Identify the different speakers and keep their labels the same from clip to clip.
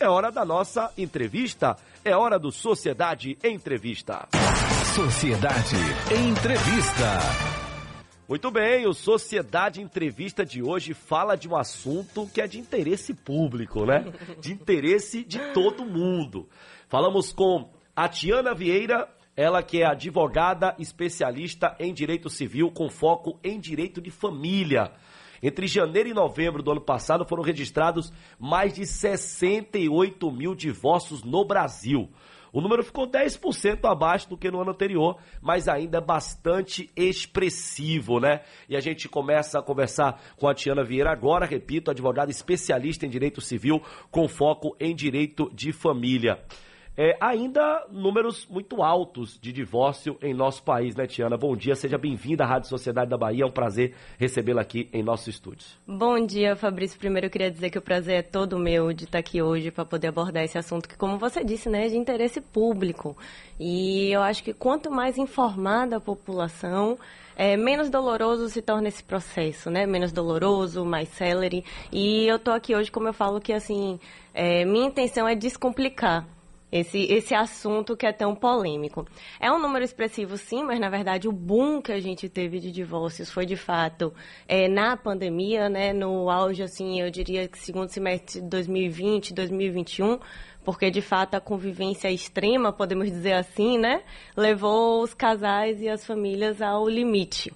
Speaker 1: É hora da nossa entrevista. É hora do Sociedade Entrevista.
Speaker 2: Sociedade Entrevista.
Speaker 1: Muito bem, o Sociedade Entrevista de hoje fala de um assunto que é de interesse público, né? De interesse de todo mundo. Falamos com a Tiana Vieira, ela que é advogada especialista em direito civil com foco em direito de família. Entre janeiro e novembro do ano passado foram registrados mais de 68 mil divórcios no Brasil. O número ficou 10% abaixo do que no ano anterior, mas ainda é bastante expressivo, né? E a gente começa a conversar com a Tiana Vieira agora, repito, advogada especialista em direito civil com foco em direito de família. É, ainda números muito altos de divórcio em nosso país, né, Tiana? Bom dia, seja bem-vinda à Rádio Sociedade da Bahia. É um prazer recebê-la aqui em nosso estúdio.
Speaker 3: Bom dia, Fabrício. Primeiro eu queria dizer que o prazer é todo meu de estar aqui hoje para poder abordar esse assunto que, como você disse, né, é de interesse público. E eu acho que quanto mais informada a população, é, menos doloroso se torna esse processo, né? Menos doloroso, mais celery. E eu tô aqui hoje, como eu falo, que assim, é, minha intenção é descomplicar esse, esse assunto que é tão polêmico. É um número expressivo, sim, mas na verdade o boom que a gente teve de divórcios foi de fato é, na pandemia, né, no auge, assim, eu diria que segundo semestre de 2020, 2021, porque de fato a convivência extrema, podemos dizer assim, né, levou os casais e as famílias ao limite.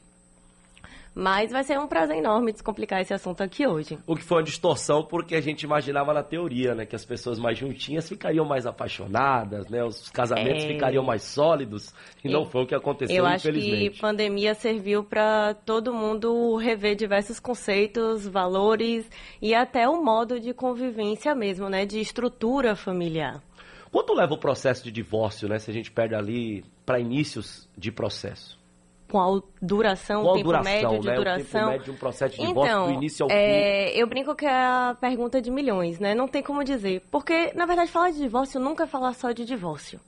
Speaker 3: Mas vai ser um prazer enorme descomplicar esse assunto aqui hoje.
Speaker 1: O que foi uma distorção porque a gente imaginava na teoria, né? Que as pessoas mais juntinhas ficariam mais apaixonadas, né? Os casamentos é... ficariam mais sólidos. E não foi o que aconteceu,
Speaker 3: Eu acho que pandemia serviu para todo mundo rever diversos conceitos, valores e até o modo de convivência mesmo, né? De estrutura familiar.
Speaker 1: Quanto leva o processo de divórcio, né? Se a gente perde ali para inícios de processo?
Speaker 3: qual duração,
Speaker 1: qual
Speaker 3: tempo
Speaker 1: duração,
Speaker 3: médio de
Speaker 1: né?
Speaker 3: duração.
Speaker 1: O tempo médio de um processo de divórcio
Speaker 3: então,
Speaker 1: do início ao
Speaker 3: é,
Speaker 1: fim.
Speaker 3: Eu brinco que é a pergunta de milhões, né? Não tem como dizer. Porque, na verdade, falar de divórcio nunca é falar só de divórcio.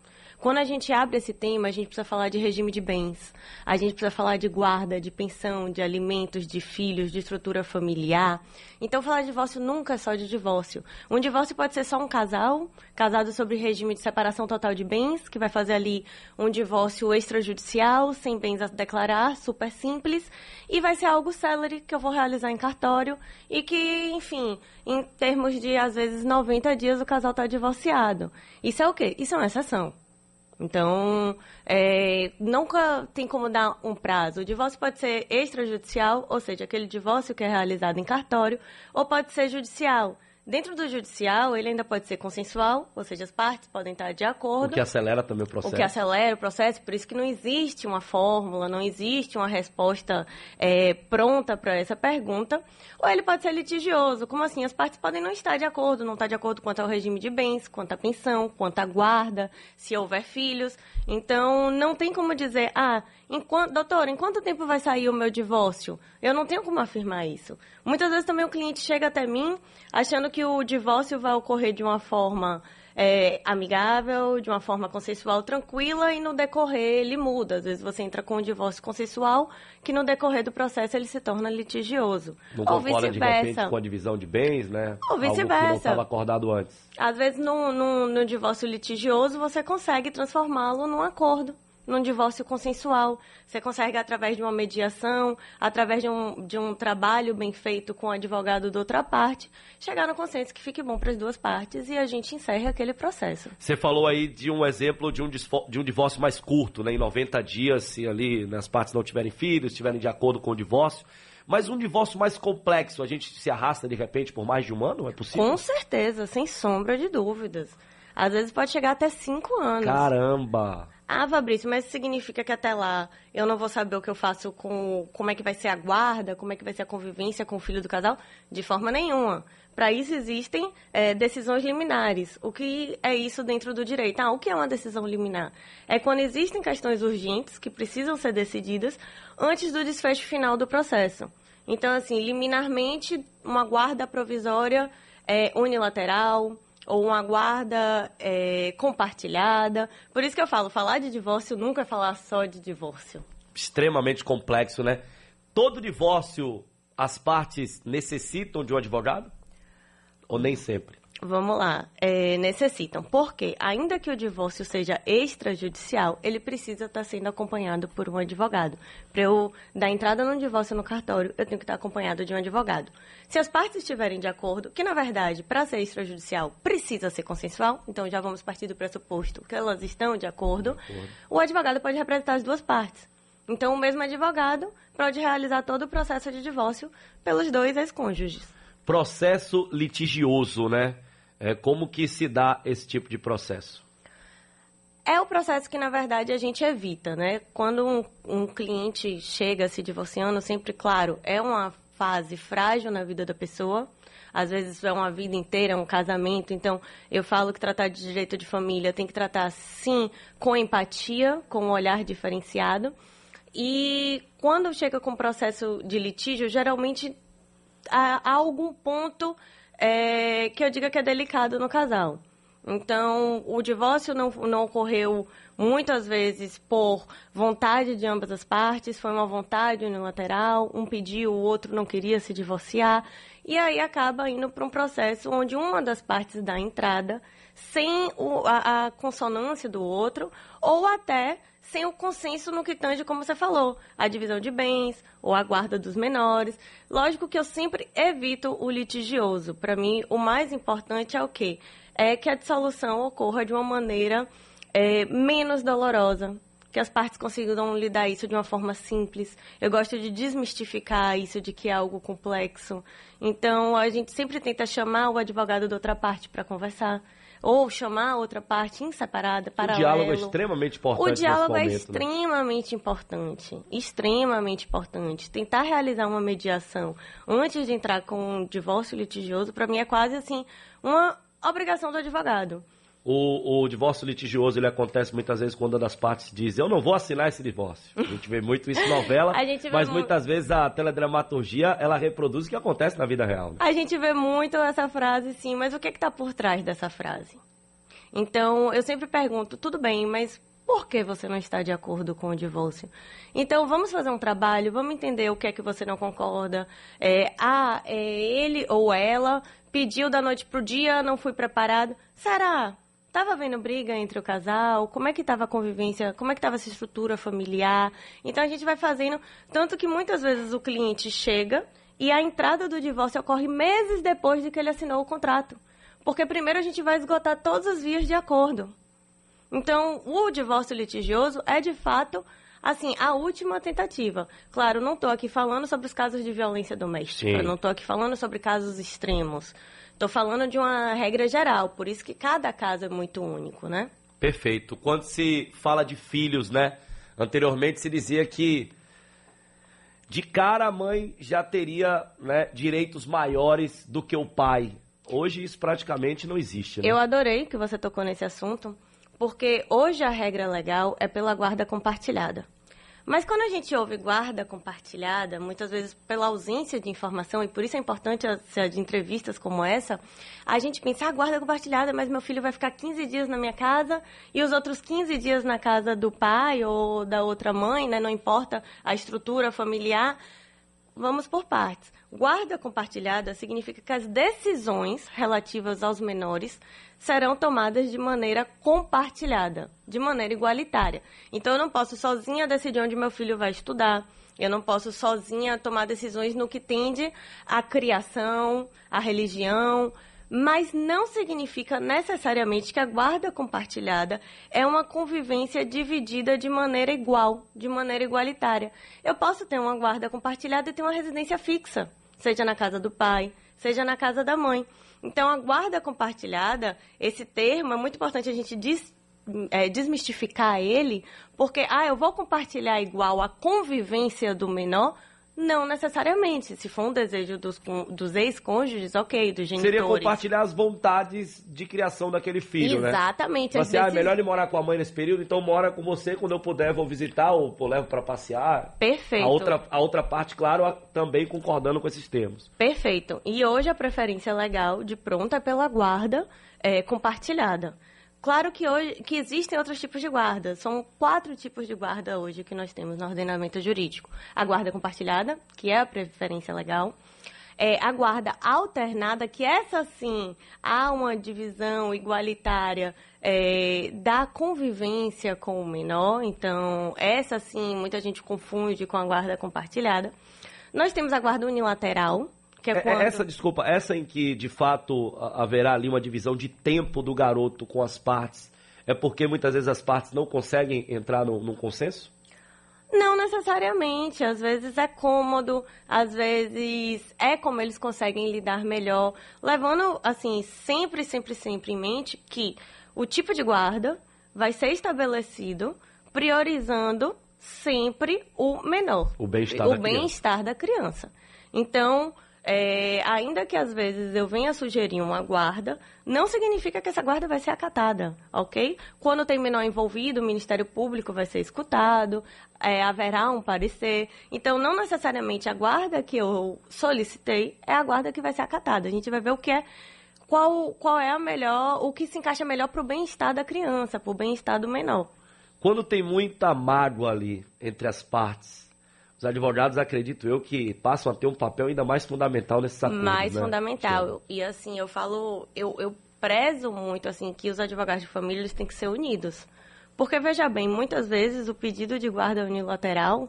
Speaker 3: Quando a gente abre esse tema, a gente precisa falar de regime de bens, a gente precisa falar de guarda, de pensão, de alimentos, de filhos, de estrutura familiar. Então, falar de divórcio nunca é só de divórcio. Um divórcio pode ser só um casal, casado sobre regime de separação total de bens, que vai fazer ali um divórcio extrajudicial, sem bens a declarar, super simples, e vai ser algo celery que eu vou realizar em cartório e que, enfim, em termos de, às vezes, 90 dias o casal está divorciado. Isso é o quê? Isso é uma exceção. Então, é, nunca tem como dar um prazo. O divórcio pode ser extrajudicial, ou seja, aquele divórcio que é realizado em cartório, ou pode ser judicial, Dentro do judicial, ele ainda pode ser consensual, ou seja, as partes podem estar de acordo.
Speaker 1: O que acelera também o processo.
Speaker 3: O que acelera o processo, por isso que não existe uma fórmula, não existe uma resposta é, pronta para essa pergunta. Ou ele pode ser litigioso, como assim? As partes podem não estar de acordo, não estar de acordo quanto ao regime de bens, quanto à pensão, quanto à guarda, se houver filhos. Então, não tem como dizer, ah, em doutor, em quanto tempo vai sair o meu divórcio? Eu não tenho como afirmar isso. Muitas vezes também o cliente chega até mim achando que o divórcio vai ocorrer de uma forma é, amigável, de uma forma consensual tranquila e no decorrer ele muda. Às vezes você entra com um divórcio consensual que no decorrer do processo ele se torna litigioso.
Speaker 1: Não Ou vice-versa. com a divisão de bens, né?
Speaker 3: Ou vice-versa. não
Speaker 1: estava acordado antes.
Speaker 3: Às vezes no, no, no divórcio litigioso você consegue transformá-lo num acordo num divórcio consensual. Você consegue, através de uma mediação, através de um, de um trabalho bem feito com o advogado da outra parte, chegar no consenso que fique bom para as duas partes e a gente encerra aquele processo.
Speaker 1: Você falou aí de um exemplo de um, de um divórcio mais curto, né? em 90 dias, se ali né, as partes não tiverem filhos, estiverem de acordo com o divórcio. Mas um divórcio mais complexo, a gente se arrasta de repente por mais de um ano? É possível?
Speaker 3: Com certeza, sem sombra de dúvidas. Às vezes pode chegar até cinco anos.
Speaker 1: Caramba!
Speaker 3: Ah, Fabrício, mas significa que até lá eu não vou saber o que eu faço com. como é que vai ser a guarda, como é que vai ser a convivência com o filho do casal? De forma nenhuma. Para isso existem é, decisões liminares. O que é isso dentro do direito? Ah, o que é uma decisão liminar? É quando existem questões urgentes que precisam ser decididas antes do desfecho final do processo. Então, assim, liminarmente, uma guarda provisória é, unilateral, ou uma guarda é, compartilhada. Por isso que eu falo, falar de divórcio nunca é falar só de divórcio.
Speaker 1: Extremamente complexo, né? Todo divórcio, as partes necessitam de um advogado? Ou nem sempre?
Speaker 3: Vamos lá, é, necessitam. Porque, ainda que o divórcio seja extrajudicial, ele precisa estar sendo acompanhado por um advogado. Para eu dar entrada no divórcio no cartório, eu tenho que estar acompanhado de um advogado. Se as partes estiverem de acordo, que na verdade, para ser extrajudicial, precisa ser consensual, então já vamos partir do pressuposto que elas estão de acordo, de acordo. o advogado pode representar as duas partes. Então, o mesmo advogado pode realizar todo o processo de divórcio pelos dois ex-cônjuges.
Speaker 1: Processo litigioso, né? É, como que se dá esse tipo de processo?
Speaker 3: É o processo que, na verdade, a gente evita, né? Quando um, um cliente chega se divorciando, sempre, claro, é uma fase frágil na vida da pessoa. Às vezes é uma vida inteira, é um casamento. Então, eu falo que tratar de direito de família tem que tratar, sim, com empatia, com um olhar diferenciado. E quando chega com processo de litígio, geralmente há, algum ponto é, que eu diga que é delicado no casal. Então, o divórcio não, não ocorreu muitas vezes por vontade de ambas as partes, foi uma vontade unilateral, um pediu, o outro não queria se divorciar, e aí acaba indo para um processo onde uma das partes dá entrada sem o, a, a consonância do outro, ou até sem o consenso no que tange, como você falou, a divisão de bens ou a guarda dos menores. Lógico que eu sempre evito o litigioso. Para mim, o mais importante é o quê? É que a dissolução ocorra de uma maneira é, menos dolorosa, que as partes consigam lidar isso de uma forma simples. Eu gosto de desmistificar isso de que é algo complexo. Então, a gente sempre tenta chamar o advogado da outra parte para conversar ou chamar a outra parte em separada, paralelo.
Speaker 1: O diálogo é extremamente importante.
Speaker 3: O diálogo
Speaker 1: é momento,
Speaker 3: é extremamente né? importante, extremamente importante. Tentar realizar uma mediação antes de entrar com um divórcio litigioso, para mim é quase assim uma obrigação do advogado.
Speaker 1: O, o, divórcio litigioso ele acontece muitas vezes quando uma das partes diz eu não vou assinar esse divórcio. A gente vê muito isso em novela, mas muitas vezes a teledramaturgia ela reproduz o que acontece na vida real. Né?
Speaker 3: A gente vê muito essa frase, sim, mas o que é está por trás dessa frase? Então, eu sempre pergunto, tudo bem, mas por que você não está de acordo com o divórcio? Então, vamos fazer um trabalho, vamos entender o que é que você não concorda. É, ah, é, ele ou ela pediu da noite para o dia, não fui preparado. Será? Estava havendo briga entre o casal? Como é que estava a convivência? Como é que estava essa estrutura familiar? Então a gente vai fazendo, tanto que muitas vezes o cliente chega e a entrada do divórcio ocorre meses depois de que ele assinou o contrato. Porque primeiro a gente vai esgotar todas as vias de acordo. Então, o divórcio litigioso é de fato assim, a última tentativa. Claro, não estou aqui falando sobre os casos de violência doméstica, Sim. não estou aqui falando sobre casos extremos. Estou falando de uma regra geral, por isso que cada caso é muito único, né?
Speaker 1: Perfeito. Quando se fala de filhos, né? Anteriormente se dizia que de cara a mãe já teria né, direitos maiores do que o pai. Hoje isso praticamente não existe. Né?
Speaker 3: Eu adorei que você tocou nesse assunto, porque hoje a regra legal é pela guarda compartilhada. Mas quando a gente ouve guarda compartilhada, muitas vezes pela ausência de informação, e por isso é importante as, entrevistas como essa, a gente pensa, ah, guarda compartilhada, mas meu filho vai ficar 15 dias na minha casa e os outros 15 dias na casa do pai ou da outra mãe, né? Não importa a estrutura familiar. Vamos por partes. Guarda compartilhada significa que as decisões relativas aos menores serão tomadas de maneira compartilhada, de maneira igualitária. Então, eu não posso sozinha decidir onde meu filho vai estudar. Eu não posso sozinha tomar decisões no que tende à criação, à religião, mas não significa necessariamente que a guarda compartilhada é uma convivência dividida de maneira igual, de maneira igualitária. Eu posso ter uma guarda compartilhada e ter uma residência fixa, seja na casa do pai, seja na casa da mãe. Então, a guarda compartilhada, esse termo, é muito importante a gente des, é, desmistificar ele, porque, ah, eu vou compartilhar igual a convivência do menor, não necessariamente. Se for um desejo dos, dos ex-cônjuges, ok, dos genitores.
Speaker 1: Seria compartilhar as vontades de criação daquele filho,
Speaker 3: Exatamente. né? Exatamente.
Speaker 1: Você, vezes... ah, é melhor ele morar com a mãe nesse período, então mora com você, quando eu puder vou visitar ou levo para passear.
Speaker 3: Perfeito.
Speaker 1: A outra, a outra parte, claro, também concordando com esses termos.
Speaker 3: Perfeito. E hoje a preferência legal de pronto é pela guarda é, compartilhada. Claro que hoje que existem outros tipos de guarda. São quatro tipos de guarda hoje que nós temos no ordenamento jurídico. A guarda compartilhada, que é a preferência legal. é, a guarda alternada, que essa sim há uma divisão igualitária é, da convivência com o menor, então essa sim muita gente confunde com a guarda compartilhada. Nós temos a guarda unilateral, que é,
Speaker 1: É- é
Speaker 3: quando...
Speaker 1: Essa, desculpa, essa em que de fato haverá ali uma divisão de tempo do garoto com as partes, é porque muitas vezes as partes não conseguem entrar no, num consenso?
Speaker 3: Não necessariamente. Às vezes é cômodo, às vezes é como eles conseguem lidar melhor. Levando, assim, sempre, sempre, sempre em mente que o tipo de guarda vai ser estabelecido priorizando sempre o menor.
Speaker 1: O bem-estar da
Speaker 3: bem-estar da criança. Então, é, ainda que às vezes eu venha sugerir uma guarda, não significa que essa guarda vai ser acatada, ok? Quando tem menor envolvido, o Ministério Público vai ser escutado, é, haverá um parecer. Então, não necessariamente a guarda que eu solicitei é a guarda que vai ser acatada. A gente vai ver o que é qual, qual é a melhor, o que se encaixa melhor para o bem-estar da criança, para o bem-estar do menor.
Speaker 1: Quando tem muita mágoa ali entre as partes, os advogados, acredito eu, que passam a ter um papel ainda mais fundamental nesses acordos.
Speaker 3: mais
Speaker 1: né?
Speaker 3: fundamental. E assim, eu falo, eu, eu prezo muito assim que os advogados de família eles têm que ser unidos. Porque veja bem, muitas vezes o pedido de guarda unilateral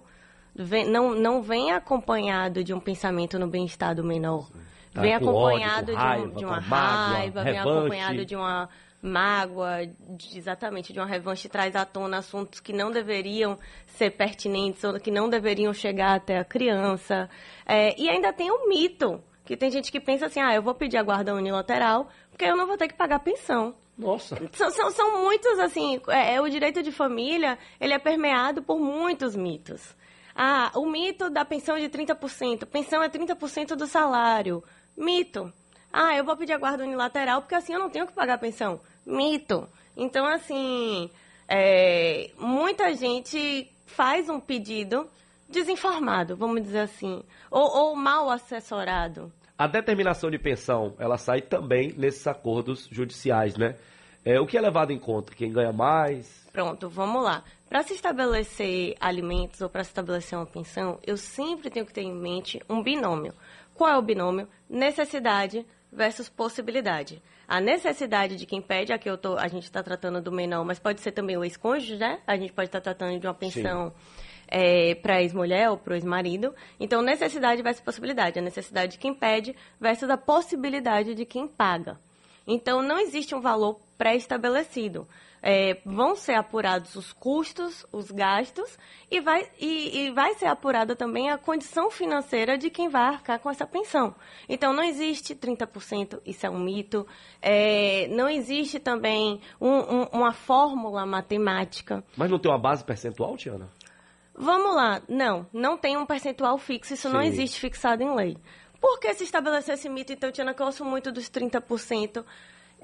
Speaker 3: vem- não, não vem acompanhado de um pensamento no bem-estar do menor.
Speaker 1: Tá
Speaker 3: vem
Speaker 1: ódio,
Speaker 3: acompanhado
Speaker 1: com
Speaker 3: de, um-
Speaker 1: raiva,
Speaker 3: de uma raiva, vem
Speaker 1: revanche.
Speaker 3: acompanhado de uma mágoa, de- exatamente, de uma revanche traz à tona assuntos que não deveriam ser pertinentes ou que não deveriam chegar até a criança. É, e ainda tem o mito, que tem gente que pensa assim, ah, eu vou pedir a guarda unilateral porque eu não vou ter que pagar pensão.
Speaker 1: Nossa,
Speaker 3: São, são, são muitos, assim, é, é, o direito de família, ele é permeado por muitos mitos. Ah, o mito da pensão de 30%. Pensão é 30% do salário. Mito. Ah, eu vou pedir a guarda unilateral porque assim eu não tenho que pagar pensão. Mito. Então, assim, é, muita gente faz um pedido desinformado, vamos dizer assim, ou, ou mal assessorado.
Speaker 1: a determinação de pensão, ela sai também nesses acordos judiciais, né? É, o que é levado em conta? Quem ganha mais?
Speaker 3: Pronto, vamos lá. Para se estabelecer alimentos ou para se estabelecer uma pensão, eu sempre tenho que ter em mente um binômio. Qual é o binômio? Necessidade versus possibilidade. A necessidade de quem pede, aqui eu tô, a gente está tratando do menor, mas pode ser também o ex-cônjuge, né? A gente pode estar tratando de uma pensão para ex-mulher ou para o ex-marido. Então, necessidade versus possibilidade. A necessidade de quem pede versus a possibilidade de quem paga. Então, não existe um valor pré-estabelecido. É, vão ser apurados os custos, os gastos, e vai, e, e vai ser apurada também a condição financeira de quem vai arcar com essa pensão. Então, não existe 30%, isso é um mito. É, não existe também um- um- uma fórmula matemática.
Speaker 1: Mas não tem uma base percentual, Tiana?
Speaker 3: Vamos lá. Não, não tem um percentual fixo, isso não
Speaker 1: Sim.
Speaker 3: existe fixado em lei. Por que se estabeleceu esse mito, então, Tiana, que eu ouço muito dos 30%?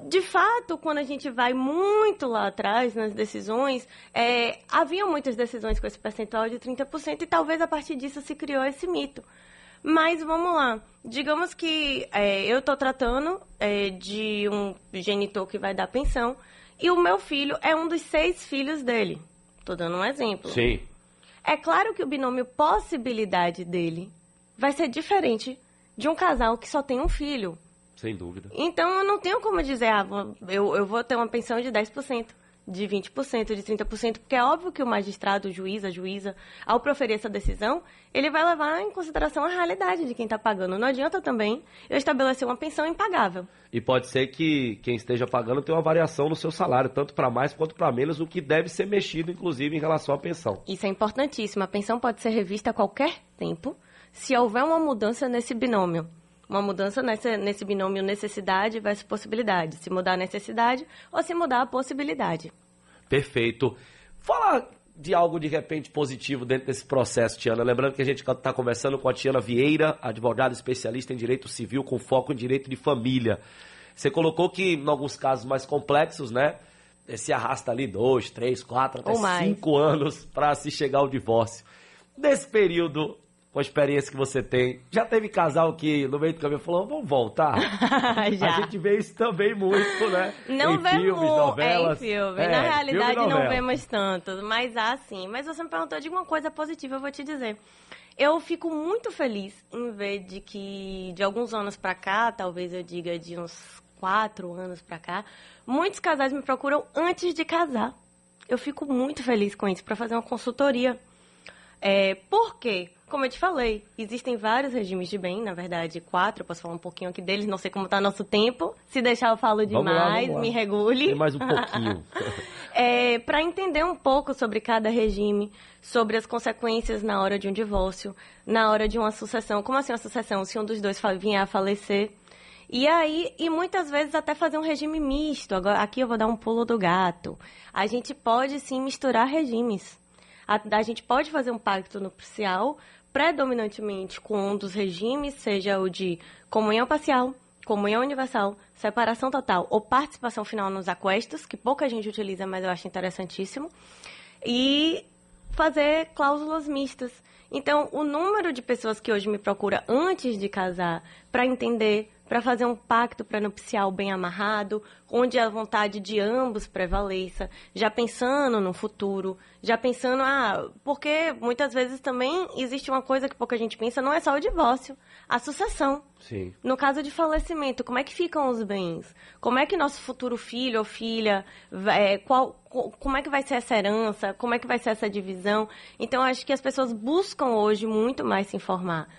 Speaker 3: De fato, quando a gente vai muito lá atrás nas decisões, é, haviam muitas decisões com esse percentual de 30% e talvez a partir disso se criou esse mito. Mas vamos lá. Digamos que é, eu estou tratando é, de um genitor que vai dar pensão e o meu filho é um dos seis filhos dele. Estou dando um exemplo.
Speaker 1: Sim.
Speaker 3: É claro que o binômio possibilidade dele vai ser diferente de um casal que só tem um filho.
Speaker 1: Sem dúvida.
Speaker 3: Então eu não tenho como dizer, ah, eu, eu vou ter uma pensão de 10%, de 20%, de 30%, porque é óbvio que o magistrado, o juiz, a juíza, ao proferir essa decisão, ele vai levar em consideração a realidade de quem está pagando. Não adianta também eu estabelecer uma pensão impagável.
Speaker 1: E pode ser que quem esteja pagando tenha uma variação no seu salário, tanto para mais quanto para menos, o que deve ser mexido, inclusive, em relação à pensão.
Speaker 3: Isso é importantíssimo. A pensão pode ser revista a qualquer tempo, se houver uma mudança nesse binômio. Uma mudança nesse, nesse binômio necessidade versus possibilidade. Se mudar a necessidade ou se mudar a possibilidade.
Speaker 1: Perfeito. Fala de algo de repente positivo dentro desse processo, Tiana. Lembrando que a gente está conversando com a Tiana Vieira, advogada especialista em direito civil com foco em direito de família. Você colocou que em alguns casos mais complexos, né? Se arrasta ali dois, três, quatro, até cinco anos para se chegar ao divórcio. Nesse período, com a experiência que você tem, já teve casal que no meio do caminho falou, vamos voltar? A gente vê isso também muito, né?
Speaker 3: Não
Speaker 1: em
Speaker 3: vemos
Speaker 1: filmes, novelas.
Speaker 3: é, em filme.
Speaker 1: É,
Speaker 3: Na
Speaker 1: filme
Speaker 3: realidade, não
Speaker 1: novela.
Speaker 3: vemos tanto. Mas há sim. Mas você me perguntou de uma coisa positiva, eu vou te dizer. eu fico muito feliz em ver de que de alguns anos para cá, talvez eu diga de uns quatro anos para cá, muitos casais me procuram antes de casar. Eu fico muito feliz com isso para fazer uma consultoria. É, por quê? Como eu te falei, existem vários regimes de bem, na verdade, quatro, eu posso falar um pouquinho aqui deles, não sei como está nosso tempo. Se deixar eu falo
Speaker 1: Vamos lá,
Speaker 3: demais,
Speaker 1: vamos lá.
Speaker 3: me regule.
Speaker 1: Tem mais um pouquinho.
Speaker 3: É, para entender um pouco sobre cada regime, sobre as consequências na hora de um divórcio, na hora de uma sucessão. Como assim uma sucessão? Se um dos dois vier a falecer. E aí, e muitas vezes até fazer um regime misto. Agora, aqui eu vou dar um pulo do gato. A gente pode sim misturar regimes. A, a gente pode fazer um pacto nupcial predominantemente com um dos regimes, seja o de comunhão parcial, comunhão universal, separação total ou participação final nos aquestos, que pouca gente utiliza, mas eu acho interessantíssimo, e fazer cláusulas mistas. Então, o número de pessoas que hoje me procura antes de casar para entender, para fazer um pacto pré-nupcial bem amarrado, onde a vontade de ambos prevaleça, já pensando no futuro, já pensando, ah, porque muitas vezes também existe uma coisa que pouca gente pensa, não é só o divórcio, a sucessão.
Speaker 1: Sim.
Speaker 3: No caso de falecimento, como é que ficam os bens? Como é que nosso futuro filho ou filha, é, qual, co- como é que vai ser essa herança? Como é que vai ser essa divisão? Então, acho que as pessoas buscam hoje muito mais se informar.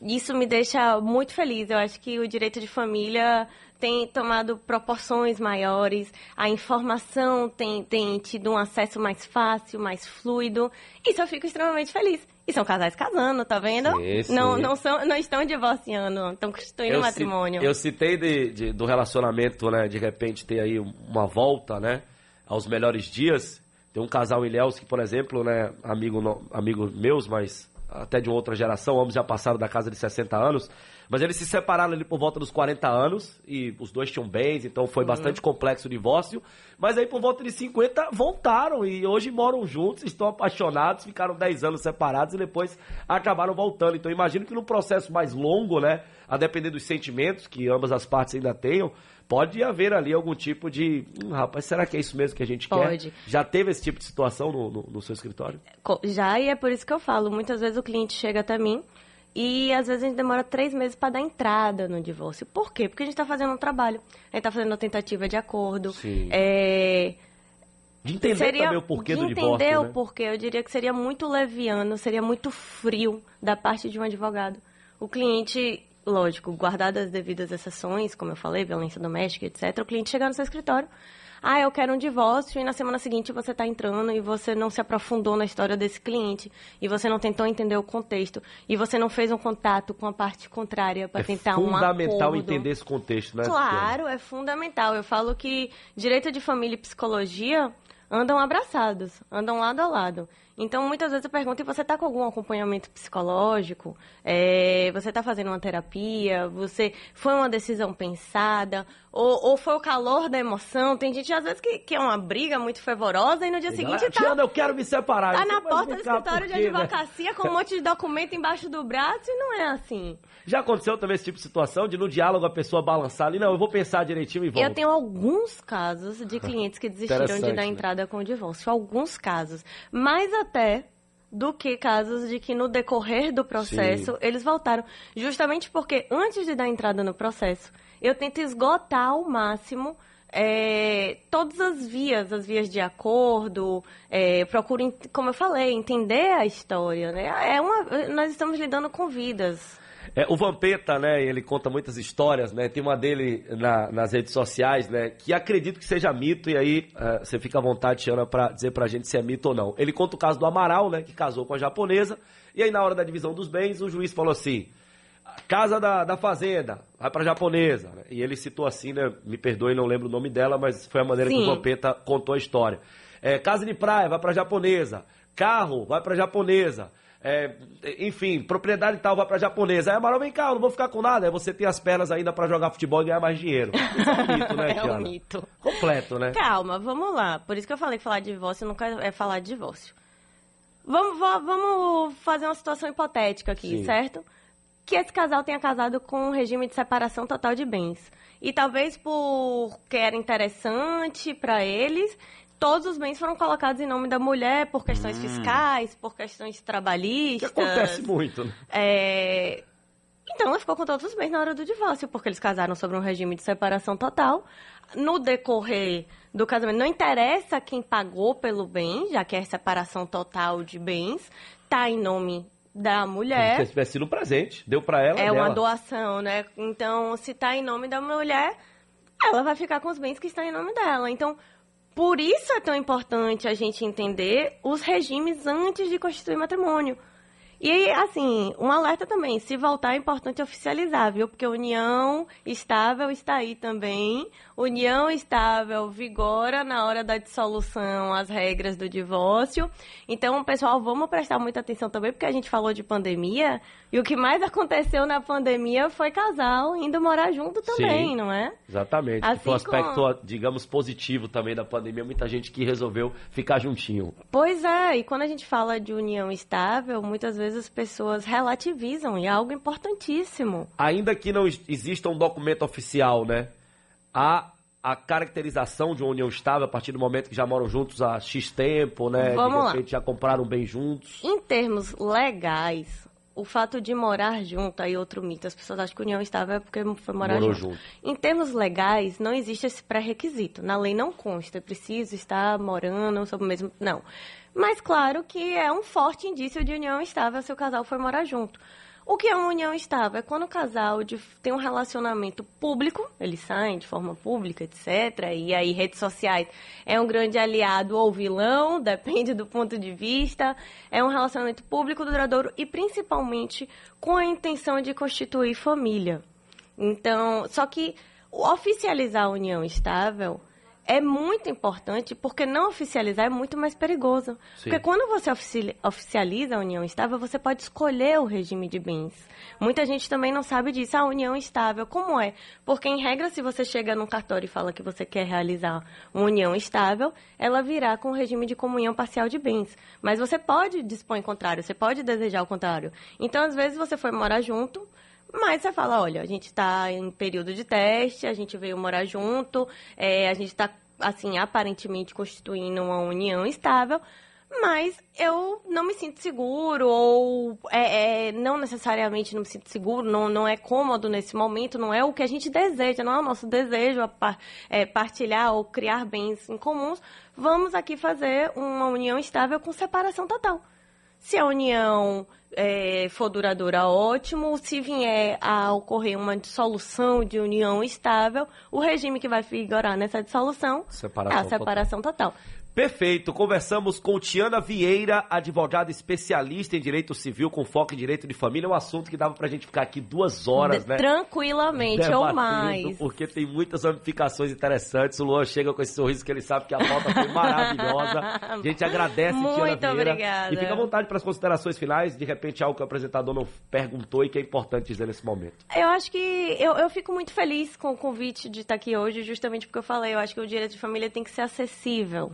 Speaker 3: Isso me deixa muito feliz. Eu acho que o direito de família tem tomado proporções maiores, a informação tem, tem tido um acesso mais fácil, mais fluido. Isso eu fico extremamente feliz. E são casais casando, tá vendo?
Speaker 1: Sim, sim.
Speaker 3: Não, não, são, não estão divorciando, estão constituindo um
Speaker 1: ci-
Speaker 3: matrimônio.
Speaker 1: eu citei de, de- do relacionamento, né? De repente ter aí uma volta, né? Aos melhores dias. Tem um casal em Ilhéus que, por exemplo, né? Amigo, no- amigo meus, mas até de outra geração, ambos já passaram da casa de 60 anos. Mas eles se separaram ali por volta dos 40 anos e os dois tinham bens, então foi bastante complexo o divórcio. Mas aí por volta de 50 voltaram e hoje moram juntos, estão apaixonados, ficaram 10 anos separados e depois acabaram voltando. Então imagino que no processo mais longo, né, a depender dos sentimentos que ambas as partes ainda tenham, pode haver ali algum tipo de, hum, rapaz, será que é isso mesmo que a gente
Speaker 3: Pode.
Speaker 1: quer? Já teve esse tipo de situação no, no- no seu escritório?
Speaker 3: Já, e é por isso que eu falo. Muitas vezes o cliente chega até mim e às vezes a gente demora três meses para dar entrada no divórcio. Por quê? Porque a gente está fazendo um trabalho. A gente está fazendo uma tentativa de acordo.
Speaker 1: Sim.
Speaker 3: É,
Speaker 1: De entender
Speaker 3: seria
Speaker 1: também o porquê
Speaker 3: de
Speaker 1: do
Speaker 3: entender
Speaker 1: divórcio,
Speaker 3: o
Speaker 1: né?
Speaker 3: porquê. Eu diria que seria muito leviano, seria muito frio da parte de um advogado. O cliente, lógico, guardadas as devidas exceções, como eu falei, violência doméstica, etc., o cliente chegar no seu escritório. Ah, eu quero um divórcio e na semana seguinte você está entrando e você não se aprofundou na história desse cliente e você não tentou entender o contexto e você não fez um contato com a parte contrária para
Speaker 1: É
Speaker 3: tentar um
Speaker 1: fundamental
Speaker 3: acordo.
Speaker 1: entender esse contexto, né?
Speaker 3: Claro, é fundamental. Eu falo que direito de família e psicologia andam abraçados, andam lado a lado. Então, muitas vezes eu pergunto, e você está com algum acompanhamento psicológico? É, você está fazendo uma terapia? Você foi uma decisão pensada? Ou, ou foi o calor da emoção? Tem gente, às vezes, que, que é uma briga muito fervorosa e no dia seguinte está
Speaker 1: Tiana, eu quero me separar.
Speaker 3: tá na
Speaker 1: mas
Speaker 3: porta do escritório
Speaker 1: por
Speaker 3: de
Speaker 1: quê, né?
Speaker 3: advocacia com um monte de documento embaixo do braço e não é assim.
Speaker 1: Já aconteceu também esse tipo de situação de no diálogo a pessoa balançar ali, não, eu vou pensar direitinho e volto.
Speaker 3: Eu tenho alguns casos de clientes que desistiram de dar
Speaker 1: né?
Speaker 3: entrada com o divórcio. Alguns casos. Mais até do que casos de que no decorrer do processo
Speaker 1: Sim.
Speaker 3: eles voltaram. Justamente porque antes de dar entrada no processo, eu tento esgotar ao máximo é, todas as vias, as vias de acordo, é, procuro, como eu falei, entender a história. Né? É uma, nós estamos lidando com vidas.
Speaker 1: É, o Vampeta, né, ele conta muitas histórias, né, tem uma dele na- nas redes sociais, né, que acredito que seja mito, e aí eh, você fica à vontade, Tiana, pra dizer pra gente se é mito ou não. Ele conta o caso do Amaral, né, que casou com a japonesa, e aí na hora da divisão dos bens, o juiz falou assim, casa da, da fazenda, vai pra japonesa, né, e ele citou assim, né, me perdoe, não lembro o nome dela, mas foi a maneira que
Speaker 3: Sim.
Speaker 1: o Vampeta contou a história. É, casa de praia, vai pra japonesa, carro, vai pra japonesa, é, enfim, propriedade tal vai pra japonesa. Aí Amaral, vem cá, eu não vou ficar com nada. Aí você tem as pernas ainda pra jogar futebol e ganhar mais dinheiro. Isso é um mito, né,
Speaker 3: É um
Speaker 1: Tiana?
Speaker 3: mito.
Speaker 1: Completo, né?
Speaker 3: Calma, vamos lá. Por isso que eu falei que falar de divórcio nunca é falar de divórcio. Vamos, va- vamos fazer uma situação hipotética aqui,
Speaker 1: Sim.
Speaker 3: certo? Que esse casal tenha casado com um regime de separação total de bens. E talvez porque era interessante para eles, todos os bens foram colocados em nome da mulher por questões fiscais, por questões
Speaker 1: Que
Speaker 3: trabalhistas.
Speaker 1: acontece muito, né?
Speaker 3: É, Então ela ficou com todos os bens na hora do divórcio, porque eles casaram sobre um regime de separação total. No decorrer do casamento, não interessa quem pagou pelo bem, já que é separação total de bens, tá em nome da
Speaker 1: Como
Speaker 3: mulher.
Speaker 1: se tivesse sido um presente. Deu pra ela.
Speaker 3: É uma
Speaker 1: dela.
Speaker 3: doação, né? Então, se tá em nome da mulher, ela vai ficar com os bens que estão em nome dela. Então, por isso é tão importante a gente entender os regimes antes de constituir matrimônio. E, assim, um alerta também, se voltar é importante oficializar, viu? Porque união estável está aí também. União estável vigora na hora da dissolução as regras do divórcio. Então, pessoal, vamos prestar muita atenção também, porque a gente falou de pandemia, e o que mais aconteceu na pandemia foi casal indo morar junto também,
Speaker 1: Sim.
Speaker 3: não é?
Speaker 1: Exatamente.
Speaker 3: Assim
Speaker 1: foi um aspecto,
Speaker 3: como-
Speaker 1: digamos, positivo também da pandemia. Muita gente que resolveu ficar juntinho.
Speaker 3: Pois é, e quando a gente fala de união estável, muitas vezes as pessoas relativizam, e é algo importantíssimo.
Speaker 1: Ainda que não ex- exista um documento oficial, né? Há a caracterização de uma união estável a partir do momento que já moram juntos há X tempo, né?
Speaker 3: Vamos
Speaker 1: de
Speaker 3: lá.
Speaker 1: repente já compraram bem juntos.
Speaker 3: Em termos legais, o fato de morar junto, aí outro mito, as pessoas acham que união estável é porque foi morar
Speaker 1: Morou
Speaker 3: junto.
Speaker 1: junto.
Speaker 3: Em termos legais, não existe esse pré-requisito. Na lei não consta, é preciso estar morando sob o mesmo. Não. Mas claro que é um forte indício de união estável se o casal for morar junto. O que é uma união estável? É quando o casal de- tem um relacionamento público, eles saem de forma pública, etc. E aí, redes sociais é um grande aliado ou vilão, depende do ponto de vista. É um relacionamento público duradouro e principalmente com a intenção de constituir família. Então, só que oficializar a união estável é muito importante porque não oficializar é muito mais perigoso.
Speaker 1: Sim.
Speaker 3: Porque quando você ofici- oficializa a união estável, você pode escolher o regime de bens. Muita gente também não sabe disso. A união estável, como é? Porque, em regra, se você chega num cartório e fala que você quer realizar uma união estável, ela virá com o regime de comunhão parcial de bens. Mas você pode dispor em contrário, você pode desejar o contrário. Então, às vezes, você foi morar junto, mas você fala, olha, a gente está em período de teste, a gente veio morar junto, é, a gente está, assim, aparentemente constituindo uma união estável, mas eu não me sinto seguro, ou é, é, não necessariamente não me sinto seguro, não, não é cômodo nesse momento, não é o que a gente deseja, não é o nosso desejo é, partilhar ou criar bens em comuns. Vamos aqui fazer uma união estável com separação total. Se a união é, for duradoura, ótimo. Se vier a ocorrer uma dissolução de união estável, o regime que vai vigorar nessa dissolução
Speaker 1: Separação
Speaker 3: é a separação total.
Speaker 1: Perfeito. Conversamos com Tiana Vieira, advogada especialista em direito civil com foco em direito de família. É um assunto que dava pra gente ficar aqui duas horas,
Speaker 3: De-
Speaker 1: né?
Speaker 3: Tranquilamente, ou
Speaker 1: debatendo,
Speaker 3: mais.
Speaker 1: Porque tem muitas ramificações interessantes. O Luan chega com esse sorriso que ele sabe que a pauta foi maravilhosa. A gente agradece,
Speaker 3: Muito
Speaker 1: Tiana Vieira.
Speaker 3: obrigada.
Speaker 1: E fica à vontade para as considerações finais. De repente, algo que o apresentador não perguntou e que é importante dizer nesse momento.
Speaker 3: Eu acho que eu, eu fico muito feliz com o convite de estar aqui hoje, justamente porque eu falei, eu acho que o direito de família tem que ser acessível.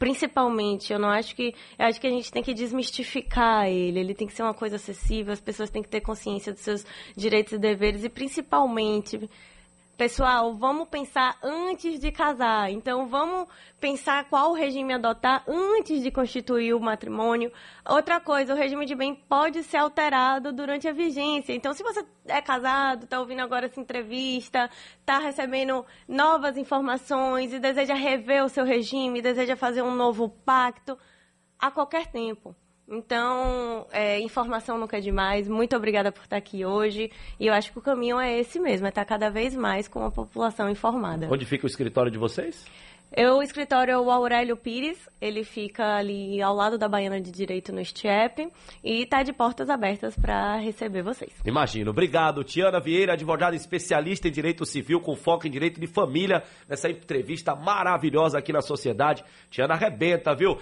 Speaker 3: Principalmente, eu não acho que. Eu acho que a gente tem que desmistificar ele. Ele tem que ser uma coisa acessível, as pessoas têm que ter consciência dos seus direitos e deveres, e principalmente. Pessoal, vamos pensar antes de casar. Então, vamos pensar qual regime adotar antes de constituir o matrimônio. Outra coisa, o regime de bem pode ser alterado durante a vigência. Então, se você é casado, está ouvindo agora essa entrevista, está recebendo novas informações e deseja rever o seu regime, deseja fazer um novo pacto, a qualquer tempo. Então, é, informação nunca é demais. Muito obrigada por estar aqui hoje. E eu acho que o caminho é esse mesmo, é estar cada vez mais com a população informada.
Speaker 1: Onde fica o escritório de vocês?
Speaker 3: Eu, o escritório é o Aurélio Pires, ele fica ali ao lado da Baiana de Direito no Stiep e está de portas abertas para receber vocês.
Speaker 1: Imagino. Obrigado, Tiana Vieira, advogada especialista em direito civil com foco em direito de família, nessa entrevista maravilhosa aqui na sociedade. Tiana arrebenta, viu?